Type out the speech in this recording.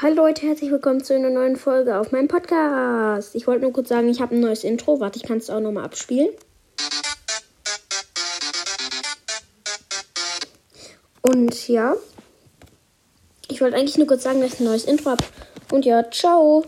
Hallo Leute, herzlich willkommen zu einer neuen Folge auf meinem Podcast. Ich wollte nur kurz sagen, ich habe ein neues Intro. Warte, ich kann es auch nochmal abspielen. Und ja, ich wollte eigentlich nur kurz sagen, dass ich ein neues Intro habe. Und ja, ciao.